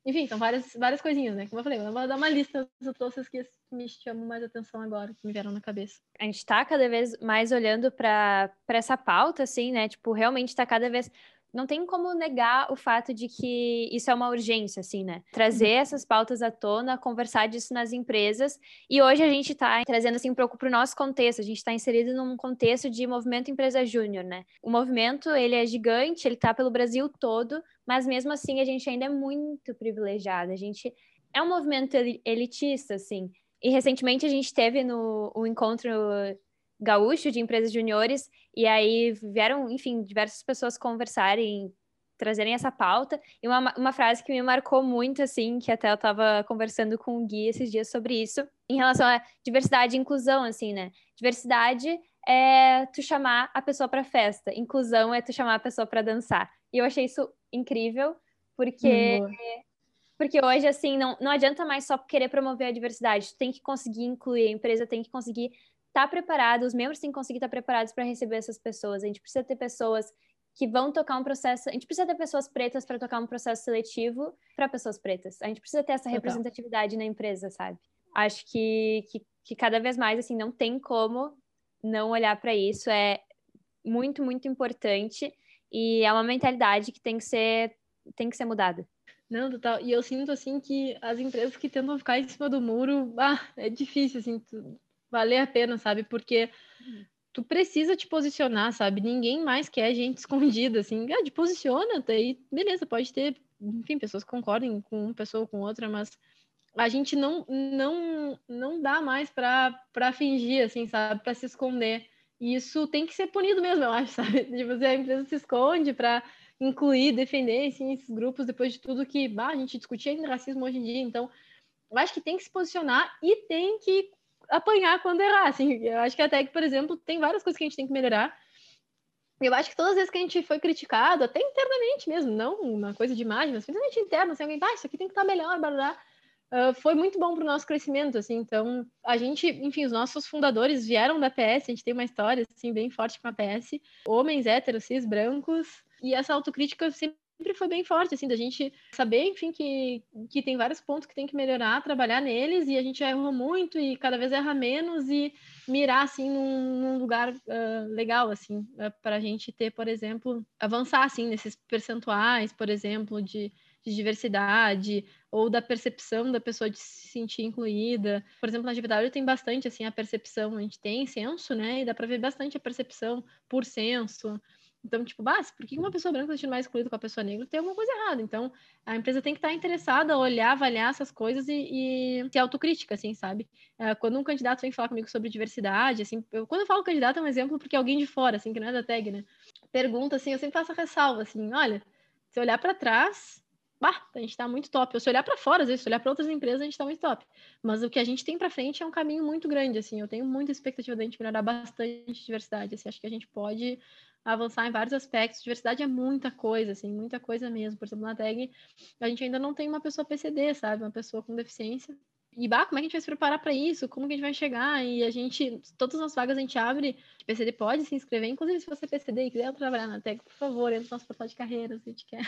Enfim, são várias, várias coisinhas, né? Como eu falei, eu vou dar uma lista das outras que me chamam mais atenção agora, que me vieram na cabeça. A gente tá cada vez mais olhando para essa pauta, assim, né? Tipo, realmente tá cada vez não tem como negar o fato de que isso é uma urgência, assim, né? Trazer uhum. essas pautas à tona, conversar disso nas empresas. E hoje a gente está trazendo, assim, um pouco para o nosso contexto. A gente está inserido num contexto de movimento empresa júnior, né? O movimento, ele é gigante, ele está pelo Brasil todo, mas mesmo assim a gente ainda é muito privilegiado. A gente é um movimento elitista, assim. E recentemente a gente teve no o encontro gaúcho de empresas juniores, e aí vieram, enfim, diversas pessoas conversarem, trazerem essa pauta, e uma, uma frase que me marcou muito, assim, que até eu estava conversando com o Gui esses dias sobre isso, em relação a diversidade e inclusão, assim, né? Diversidade é tu chamar a pessoa para festa, inclusão é tu chamar a pessoa para dançar. E eu achei isso incrível, porque hum, porque hoje, assim, não, não adianta mais só querer promover a diversidade, tu tem que conseguir incluir, a empresa tem que conseguir estar tá preparado, os membros têm que conseguir estar preparados para receber essas pessoas. A gente precisa ter pessoas que vão tocar um processo. A gente precisa ter pessoas pretas para tocar um processo seletivo para pessoas pretas. A gente precisa ter essa representatividade na empresa, sabe? Acho que, que, que cada vez mais, assim, não tem como não olhar para isso. É muito, muito importante e é uma mentalidade que tem que ser, tem que ser mudada. Não, total. E eu sinto, assim, que as empresas que tentam ficar em cima do muro, ah, é difícil, assim, tu valer a pena, sabe? Porque tu precisa te posicionar, sabe? Ninguém mais quer gente escondida, assim. Ah, te posiciona, daí beleza, pode ter, enfim, pessoas que concordem com uma pessoa ou com outra, mas a gente não não não dá mais para fingir, assim, sabe? Para se esconder. E isso tem que ser punido mesmo, eu acho, sabe? Tipo, a empresa se esconde para incluir, defender assim, esses grupos depois de tudo que bah, a gente discutia em racismo hoje em dia. Então, eu acho que tem que se posicionar e tem que apanhar quando errar, assim. Eu acho que até que, por exemplo, tem várias coisas que a gente tem que melhorar. Eu acho que todas as vezes que a gente foi criticado, até internamente mesmo, não uma coisa de imagem, mas principalmente interna, assim, alguém, ah, isso aqui tem que estar melhor, blá, Uh, foi muito bom para o nosso crescimento, assim, então a gente, enfim, os nossos fundadores vieram da PS, a gente tem uma história, assim, bem forte com a PS, homens héteros, cis, brancos, e essa autocrítica sempre sempre foi bem forte, assim, da gente saber, enfim, que, que tem vários pontos que tem que melhorar, trabalhar neles, e a gente errou muito e cada vez erra menos e mirar, assim, num, num lugar uh, legal, assim, uh, para a gente ter, por exemplo, avançar, assim, nesses percentuais, por exemplo, de, de diversidade ou da percepção da pessoa de se sentir incluída. Por exemplo, na atividade tem bastante, assim, a percepção, a gente tem censo, né, e dá para ver bastante a percepção por censo, então, tipo, basta, por que uma pessoa branca está sendo mais excluída com a pessoa negra? Tem alguma coisa errada. Então, a empresa tem que estar interessada, olhar, avaliar essas coisas e, e ter autocrítica, assim, sabe? É, quando um candidato vem falar comigo sobre diversidade, assim, eu, quando eu falo candidato é um exemplo porque é alguém de fora, assim, que não é da tag, né? Pergunta, assim, eu sempre faço a ressalva, assim, olha, se olhar para trás, bah, a gente está muito top. Ou se olhar para fora, às vezes, se olhar para outras empresas, a gente está muito top. Mas o que a gente tem para frente é um caminho muito grande, assim. Eu tenho muita expectativa da gente melhorar bastante diversidade, assim. Acho que a gente pode avançar em vários aspectos. Diversidade é muita coisa, assim, muita coisa mesmo. Por exemplo, na tag, a gente ainda não tem uma pessoa PCD, sabe? Uma pessoa com deficiência. E, bah, como é que a gente vai se preparar para isso? Como que a gente vai chegar? E a gente, todas as vagas a gente abre, PCD pode se inscrever, inclusive se você é PCD e quiser trabalhar na tag, por favor, entra no nosso portal de carreiras, a gente quer.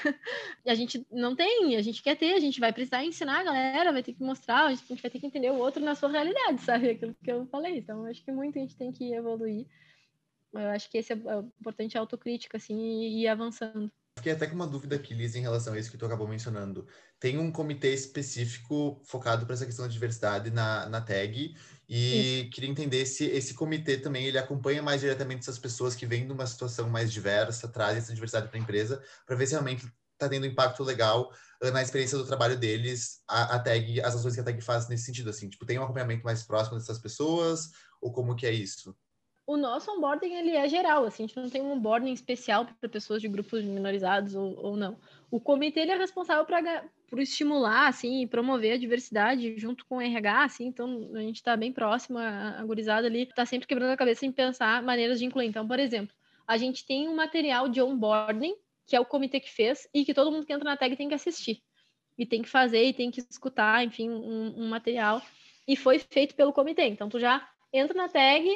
E a gente não tem, a gente quer ter, a gente vai precisar ensinar a galera, vai ter que mostrar, a gente vai ter que entender o outro na sua realidade, sabe? Aquilo que eu falei. Então, acho que muito a gente tem que evoluir. Eu acho que esse é, é importante a autocrítica, assim, e ir avançando. fiquei até com uma dúvida aqui, Liz, em relação a isso que tu acabou mencionando. Tem um comitê específico focado para essa questão da diversidade na, na tag, e isso. queria entender se esse comitê também ele acompanha mais diretamente essas pessoas que vêm de uma situação mais diversa, trazem essa diversidade para a empresa, para ver se realmente está tendo impacto legal uh, na experiência do trabalho deles, a, a, tag, as ações que a tag faz nesse sentido, assim, tipo, tem um acompanhamento mais próximo dessas pessoas, ou como que é isso? O nosso onboarding ele é geral, assim, a gente não tem um onboarding especial para pessoas de grupos minorizados ou, ou não. O comitê ele é responsável pra, por estimular, assim, e promover a diversidade junto com o RH, assim, então a gente está bem próximo, a, a gurizada ali está sempre quebrando a cabeça em pensar maneiras de incluir. Então, por exemplo, a gente tem um material de onboarding, que é o comitê que fez, e que todo mundo que entra na tag tem que assistir. E tem que fazer, e tem que escutar, enfim, um, um material. E foi feito pelo comitê. Então, tu já entra na tag,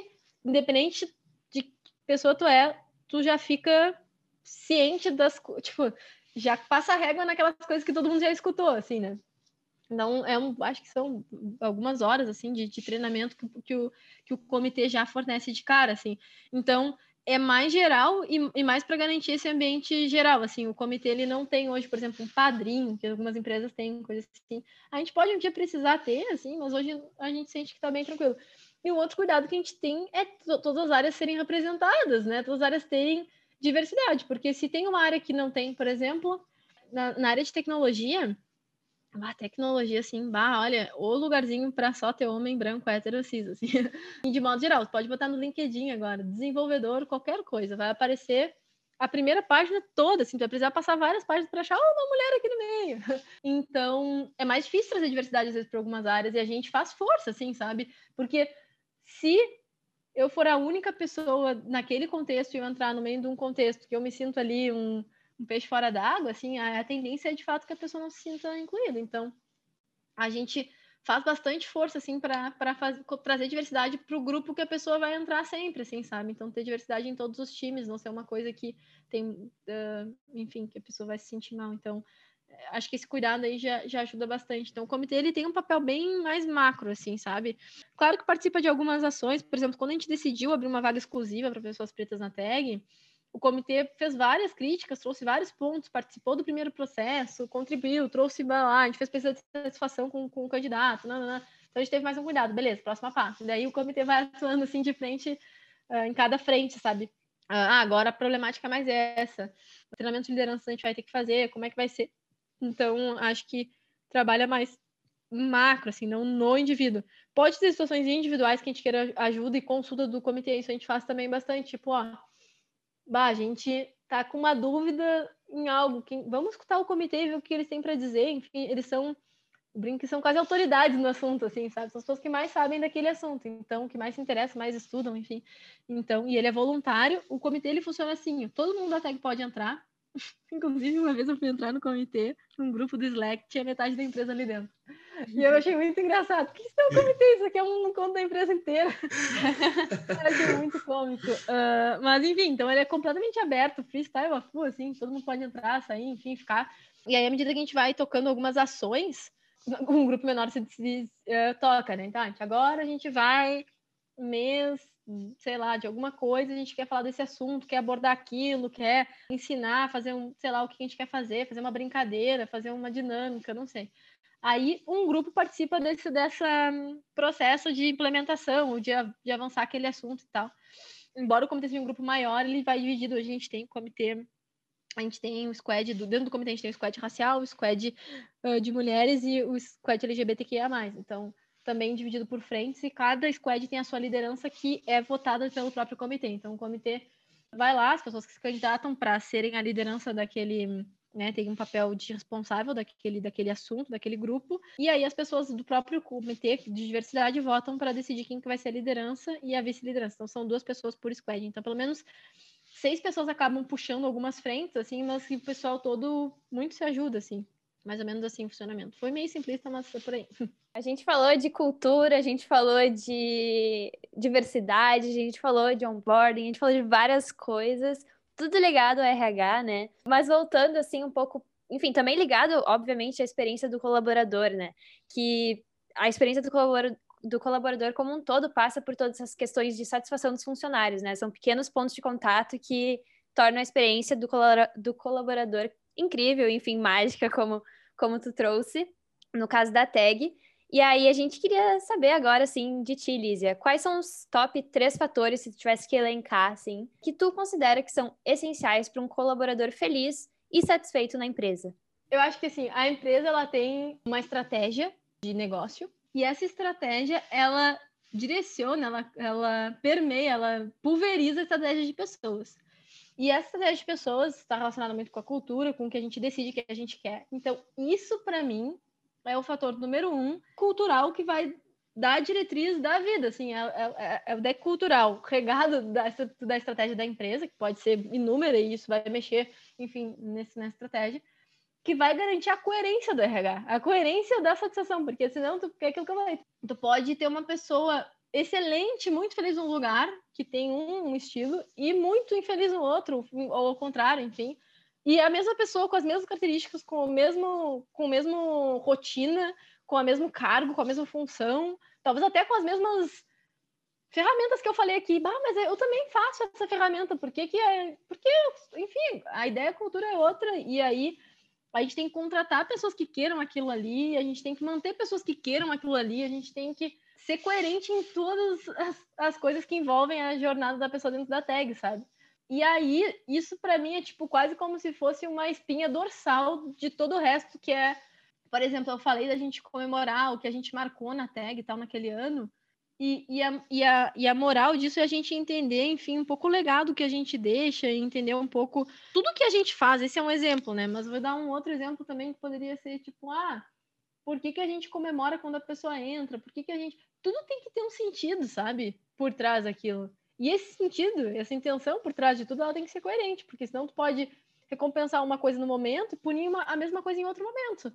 independente de que pessoa tu é, tu já fica ciente das, tipo, já passa a régua naquelas coisas que todo mundo já escutou, assim, né? Então, é um, acho que são algumas horas, assim, de, de treinamento que, que, o, que o comitê já fornece de cara, assim. Então, é mais geral e, e mais para garantir esse ambiente geral, assim. O comitê, ele não tem hoje, por exemplo, um padrinho, que algumas empresas têm, coisas assim. A gente pode um dia precisar ter, assim, mas hoje a gente sente que está bem tranquilo. E o outro cuidado que a gente tem é todas as áreas serem representadas, né? Todas as áreas terem diversidade, porque se tem uma área que não tem, por exemplo, na, na área de tecnologia, a tecnologia, assim, bah, olha, o lugarzinho para só ter homem branco, hétero, cis, assim. E de modo geral, pode botar no LinkedIn agora, desenvolvedor, qualquer coisa, vai aparecer a primeira página toda, assim, tu vai precisar passar várias páginas para achar oh, uma mulher aqui no meio. Então, é mais difícil trazer diversidade às vezes para algumas áreas e a gente faz força, assim, sabe? Porque se eu for a única pessoa naquele contexto e eu entrar no meio de um contexto que eu me sinto ali um, um peixe fora d'água, assim, a, a, tendência é de fato que a pessoa não se sinta incluída. Então, a gente faz bastante força, assim, para trazer diversidade para o grupo que a pessoa vai entrar sempre, assim, sabe? Então, ter diversidade em todos os times, não ser uma coisa que tem, uh, enfim, que a pessoa vai se sentir mal. Então, acho que esse cuidado aí já, já ajuda bastante. Então, o comitê ele tem um papel bem mais macro, assim, sabe? Claro que participa de algumas ações, por exemplo, quando a gente decidiu abrir uma vaga exclusiva para pessoas pretas na tag, o comitê fez várias críticas, trouxe vários pontos, participou do primeiro processo, contribuiu, trouxe lá, a gente fez pesquisa de satisfação com, com o candidato, não, não, não. então a gente teve mais um cuidado, beleza, próxima parte. Daí o comitê vai atuando assim de frente, uh, em cada frente, sabe? Ah, agora a problemática é mais essa. O treinamento de liderança a gente vai ter que fazer, como é que vai ser? Então, acho que trabalha mais macro, assim, não no indivíduo. Pode ter situações individuais que a gente queira ajuda e consulta do comitê, isso a gente faz também bastante, tipo, ó, bah, a gente tá com uma dúvida em algo, que, vamos escutar o comitê e ver o que eles têm para dizer, enfim, eles são, brinco que são quase autoridades no assunto, assim, sabe? São as pessoas que mais sabem daquele assunto, então, que mais se interessam, mais estudam, enfim. Então, e ele é voluntário, o comitê, ele funciona assim, todo mundo até que pode entrar, Inclusive, uma vez eu fui entrar no comitê, num grupo do Slack, tinha metade da empresa ali dentro. E eu achei muito engraçado. Por que isso é um comitê? Isso aqui é um conto da empresa inteira. achei muito cômico. Uh, mas, enfim, então ele é completamente aberto, freestyle, a full, assim, todo mundo pode entrar, sair, enfim, ficar. E aí, à medida que a gente vai tocando algumas ações, um grupo menor se, se uh, toca, né? Então, agora a gente vai mês sei lá, de alguma coisa, a gente quer falar desse assunto, quer abordar aquilo, quer ensinar, fazer um, sei lá, o que a gente quer fazer, fazer uma brincadeira, fazer uma dinâmica, não sei. Aí um grupo participa desse dessa processo de implementação, de, de avançar aquele assunto e tal. Embora o comitê seja um grupo maior, ele vai dividido. A gente tem comitê, a gente tem o squad, do, dentro do comitê a gente tem o squad racial, o squad uh, de mulheres e o squad LGBTQIA+. Então, também dividido por frentes e cada squad tem a sua liderança que é votada pelo próprio comitê. Então, o comitê vai lá, as pessoas que se candidatam para serem a liderança daquele, né, tem um papel de responsável daquele, daquele assunto, daquele grupo, e aí as pessoas do próprio comitê de diversidade votam para decidir quem que vai ser a liderança e a vice-liderança. Então, são duas pessoas por squad. Então, pelo menos seis pessoas acabam puxando algumas frentes, assim, mas o pessoal todo muito se ajuda, assim. Mais ou menos assim o funcionamento. Foi meio simplista, mas foi por aí. A gente falou de cultura, a gente falou de diversidade, a gente falou de onboarding, a gente falou de várias coisas, tudo ligado ao RH, né? Mas voltando assim um pouco, enfim, também ligado, obviamente, à experiência do colaborador, né? Que a experiência do colaborador, do colaborador como um todo passa por todas essas questões de satisfação dos funcionários, né? São pequenos pontos de contato que tornam a experiência do, do colaborador incrível, enfim, mágica, como, como tu trouxe, no caso da tag. E aí a gente queria saber agora, assim, de ti, Lízia, quais são os top três fatores, se tu tivesse que elencar, assim, que tu considera que são essenciais para um colaborador feliz e satisfeito na empresa? Eu acho que, assim, a empresa, ela tem uma estratégia de negócio e essa estratégia, ela direciona, ela, ela permeia, ela pulveriza a estratégia de pessoas. E essa estratégia de pessoas está relacionada muito com a cultura, com o que a gente decide que a gente quer. Então, isso, para mim, é o fator número um cultural que vai dar a diretriz da vida, assim, é, é, é, é o deck cultural regado da, da estratégia da empresa, que pode ser inúmera e isso vai mexer, enfim, nesse, nessa estratégia, que vai garantir a coerência do RH, a coerência da satisfação, porque senão, tu, é aquilo que eu falei, tu pode ter uma pessoa excelente, muito feliz num lugar, que tem um, um estilo, e muito infeliz no outro, ou ao contrário, enfim, e a mesma pessoa com as mesmas características, com o mesmo, com o mesmo rotina, com o mesmo cargo, com a mesma função, talvez até com as mesmas ferramentas que eu falei aqui. Bah, mas eu também faço essa ferramenta, por que, que é? Porque, enfim, a ideia a cultura é outra, e aí a gente tem que contratar pessoas que queiram aquilo ali, a gente tem que manter pessoas que queiram aquilo ali, a gente tem que ser coerente em todas as, as coisas que envolvem a jornada da pessoa dentro da tag, sabe? E aí, isso para mim é tipo quase como se fosse uma espinha dorsal de todo o resto, que é, por exemplo, eu falei da gente comemorar o que a gente marcou na tag e tal naquele ano. E, e, a, e, a, e a moral disso é a gente entender, enfim, um pouco o legado que a gente deixa, entender um pouco tudo que a gente faz. Esse é um exemplo, né? Mas vou dar um outro exemplo também que poderia ser tipo, ah, por que, que a gente comemora quando a pessoa entra? Por que, que a gente. Tudo tem que ter um sentido, sabe? Por trás daquilo. E esse sentido, essa intenção por trás de tudo, ela tem que ser coerente, porque senão tu pode recompensar uma coisa no momento e punir uma, a mesma coisa em outro momento.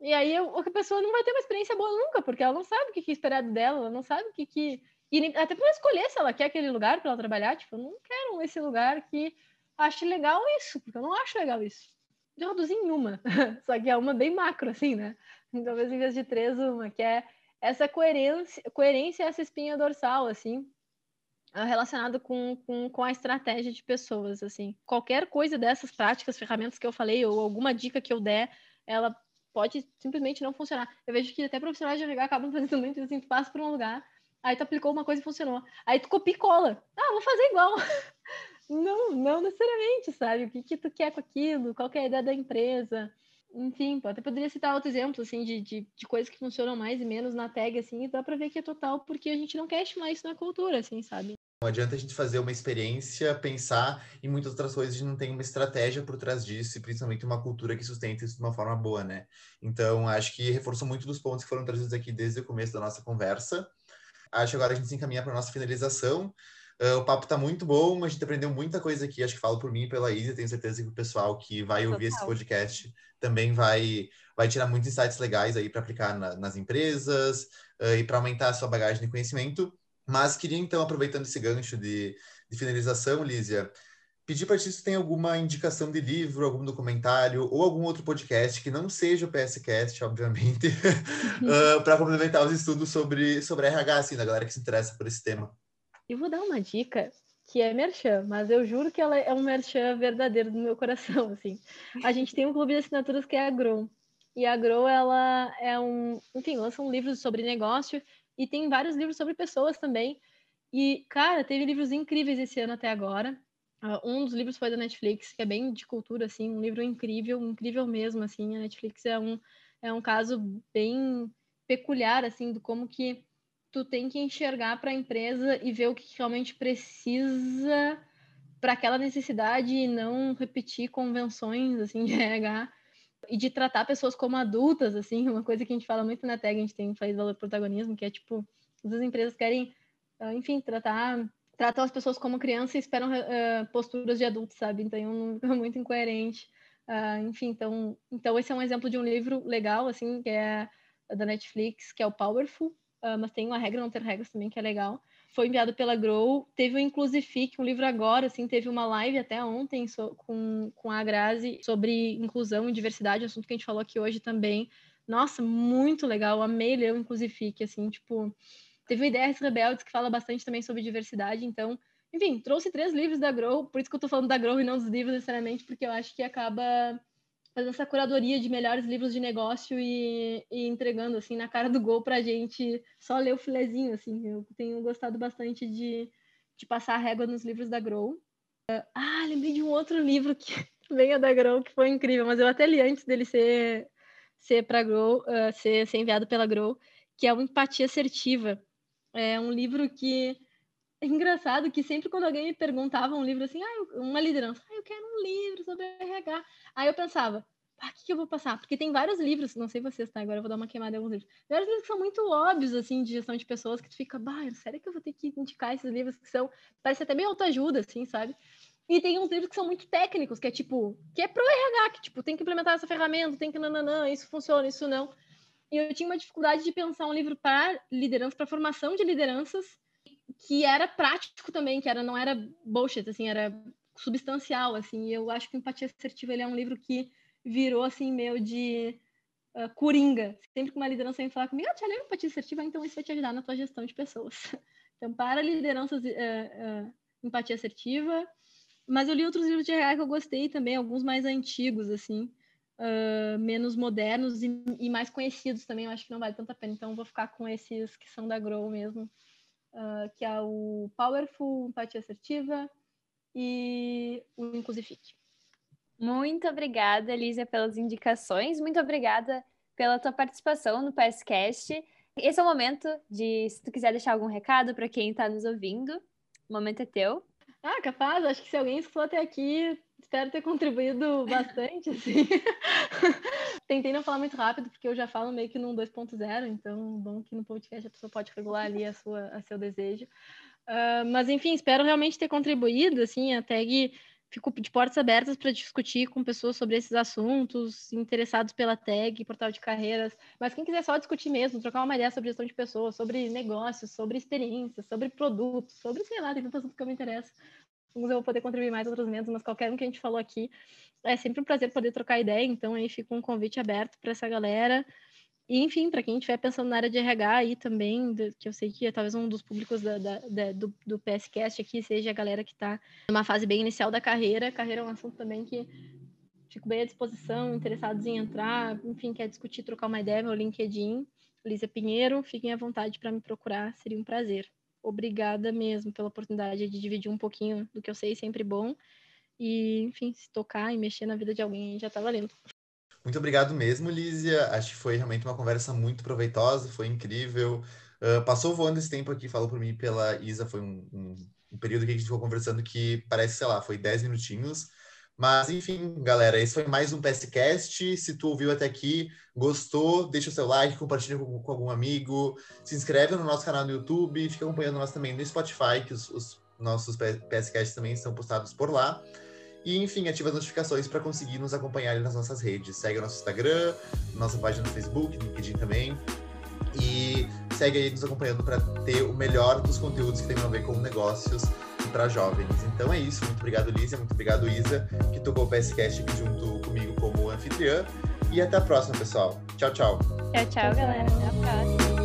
E aí a pessoa não vai ter uma experiência boa nunca, porque ela não sabe o que é esperado dela, ela não sabe o que. que... E até para escolher se ela quer aquele lugar para ela trabalhar, tipo, eu não quero esse lugar que ache legal isso, porque eu não acho legal isso. Eu reduzi em uma, só que é uma bem macro, assim, né? Então, talvez em vez de três, uma, que é essa coerência, coerência essa espinha dorsal, assim, é relacionado com, com, com a estratégia de pessoas, assim. Qualquer coisa dessas práticas, ferramentas que eu falei, ou alguma dica que eu der, ela pode simplesmente não funcionar. Eu vejo que até profissionais de RH acabam fazendo muito assim, tu passa por um lugar, aí tu aplicou uma coisa e funcionou. Aí tu copia e cola. Ah, vou fazer igual. não, não necessariamente, sabe? O que, que tu quer com aquilo? Qual é a ideia da empresa? Enfim, até poderia citar outro exemplo, assim, de, de, de, coisas que funcionam mais e menos na tag, assim, e dá pra ver que é total, porque a gente não quer estimar isso na cultura, assim, sabe? Não adianta a gente fazer uma experiência, pensar em muitas outras coisas e não tem uma estratégia por trás disso, e principalmente uma cultura que sustenta isso de uma forma boa, né? Então, acho que reforçou muito dos pontos que foram trazidos aqui desde o começo da nossa conversa. Acho que agora a gente se encaminha para a nossa finalização. Uh, o papo está muito bom, a gente aprendeu muita coisa aqui, acho que falo por mim e pela Isa, tenho certeza que o pessoal que vai ouvir Total. esse podcast também vai, vai tirar muitos insights legais aí para aplicar na, nas empresas uh, e para aumentar a sua bagagem de conhecimento. Mas queria, então, aproveitando esse gancho de, de finalização, Lízia, pedir para ti se tem alguma indicação de livro, algum documentário ou algum outro podcast que não seja o PSCast, obviamente, uh, para complementar os estudos sobre, sobre RH, assim, da galera que se interessa por esse tema. Eu vou dar uma dica que é merchan, mas eu juro que ela é um merchan verdadeiro do meu coração, assim. A gente tem um clube de assinaturas que é a Grow. E a Grow, ela é um... Enfim, lança um livro sobre negócio e tem vários livros sobre pessoas também. E, cara, teve livros incríveis esse ano até agora. Uh, um dos livros foi da Netflix, que é bem de cultura, assim, um livro incrível, incrível mesmo, assim. A Netflix é um, é um caso bem peculiar, assim, do como que tu tem que enxergar para a empresa e ver o que realmente precisa para aquela necessidade e não repetir convenções, assim, de RH e de tratar pessoas como adultas, assim, uma coisa que a gente fala muito na tag, a gente tem faz valor protagonismo, que é tipo, as empresas querem, ah, enfim, tratar tratam as pessoas como criança e esperam uh, posturas de adultos, sabe? Então é muito incoerente. Uh, enfim, então, então esse é um exemplo de um livro legal, assim, que é da Netflix, que é o Powerful, uh, mas tem uma regra não ter regras também que é legal foi enviado pela Grow. Teve o Inclusifique, um livro agora, assim, teve uma live até ontem so, com, com a Grazi sobre inclusão e diversidade, assunto que a gente falou aqui hoje também. Nossa, muito legal, amei ler o Inclusifique, assim, tipo... Teve o Ideias Rebeldes, que fala bastante também sobre diversidade, então enfim, trouxe três livros da Grow, por isso que eu tô falando da Grow e não dos livros necessariamente, porque eu acho que acaba fazendo essa curadoria de melhores livros de negócio e, e entregando, assim, na cara do gol pra gente só ler o filezinho, assim. Eu tenho gostado bastante de, de passar a régua nos livros da Grow. Ah, lembrei de um outro livro que venha da Grow, que foi incrível, mas eu até li antes dele ser, ser para Grow, uh, ser, ser enviado pela Grow, que é o Empatia Assertiva. É um livro que é engraçado que sempre quando alguém me perguntava um livro assim, ah, uma liderança, ah, eu quero um livro sobre RH. Aí eu pensava, ah, o que, que eu vou passar? Porque tem vários livros, não sei vocês, tá? Agora eu vou dar uma queimada em alguns livros. Vários livros que são muito óbvios, assim, de gestão de pessoas, que tu fica, bah, sério que eu vou ter que indicar esses livros que são, parece até meio autoajuda, assim, sabe? E tem uns livros que são muito técnicos, que é tipo, que é pro RH, que tipo, tem que implementar essa ferramenta, tem que nananã, isso funciona, isso não. E eu tinha uma dificuldade de pensar um livro para liderança, para formação de lideranças, que era prático também, que era não era bullshit, assim, era substancial, assim. Eu acho que Empatia Assertiva ele é um livro que virou assim meu de uh, coringa. Sempre que uma liderança vem falar comigo, ah, te lembra Empatia Assertiva, então isso vai te ajudar na tua gestão de pessoas. Então, para lideranças, uh, uh, Empatia Assertiva. Mas eu li outros livros de RH que eu gostei também, alguns mais antigos, assim, menos modernos e, e, mais conhecidos também. Eu acho que não vale tanta pena. Então, vou ficar com esses que são da Grow mesmo uh, que é o Powerful Empatia Assertiva e o Inclusifique. Muito obrigada, Elisa, pelas indicações. Muito obrigada pela tua participação no PSCast. Esse é o momento de, se tu quiser deixar algum recado para quem está nos ouvindo, o momento é teu. Ah, capaz. Acho que se alguém escutou até aqui, espero ter contribuído bastante, assim. Tentei não falar muito rápido, porque eu já falo meio que num 2.0, então bom que no podcast a pessoa pode regular ali a sua, a seu desejo. Uh, mas, enfim, espero realmente ter contribuído, assim, a tag fico de portas abertas para discutir com pessoas sobre esses assuntos, interessados pela tag, portal de carreiras, mas quem quiser só discutir mesmo, trocar uma ideia sobre gestão de pessoas, sobre negócios, sobre experiências, sobre produtos, sobre, sei lá, tem tanto assunto que eu me interesso. Uns eu vou poder contribuir mais, outros menos, mas qualquer um que a gente falou aqui, é sempre um prazer poder trocar ideia, então aí fica um convite aberto para essa galera. E, enfim, para quem estiver pensando na área de RH aí também, que eu sei que é talvez um dos públicos da, da, da, do, do PSCast aqui seja a galera que está numa fase bem inicial da carreira. Carreira é um assunto também que fico bem à disposição, interessados em entrar, enfim, quer discutir, trocar uma ideia, meu LinkedIn, Lísia Pinheiro, fiquem à vontade para me procurar, seria um prazer. Obrigada mesmo pela oportunidade de dividir um pouquinho do que eu sei, sempre bom. E, enfim, se tocar e mexer na vida de alguém já está valendo. Muito obrigado mesmo, Lísia. Acho que foi realmente uma conversa muito proveitosa, foi incrível. Uh, passou voando esse tempo aqui, falou por mim pela Isa, foi um, um, um, período que a gente ficou conversando que parece, sei lá, foi 10 minutinhos. Mas, enfim, galera, esse foi mais um PSCast. Se tu ouviu até aqui, gostou, deixa o seu like, compartilha com, com algum amigo, se inscreve no nosso canal no YouTube, fica acompanhando nós também no Spotify, que os, os nossos PSCasts também são postados por lá. E, enfim, ativa as notificações para conseguir nos acompanhar nas nossas redes. Segue o nosso Instagram, nossa página no Facebook, LinkedIn também. E segue aí nos acompanhando para ter o melhor dos conteúdos que tem a ver com negócios para jovens. Então é isso. Muito obrigado, Lísia. Muito obrigado, Isa, que tocou o PSCast aqui junto comigo como anfitriã. E até a próxima, pessoal. Tchau, tchau. Tchau, tchau, galera. Até a próxima.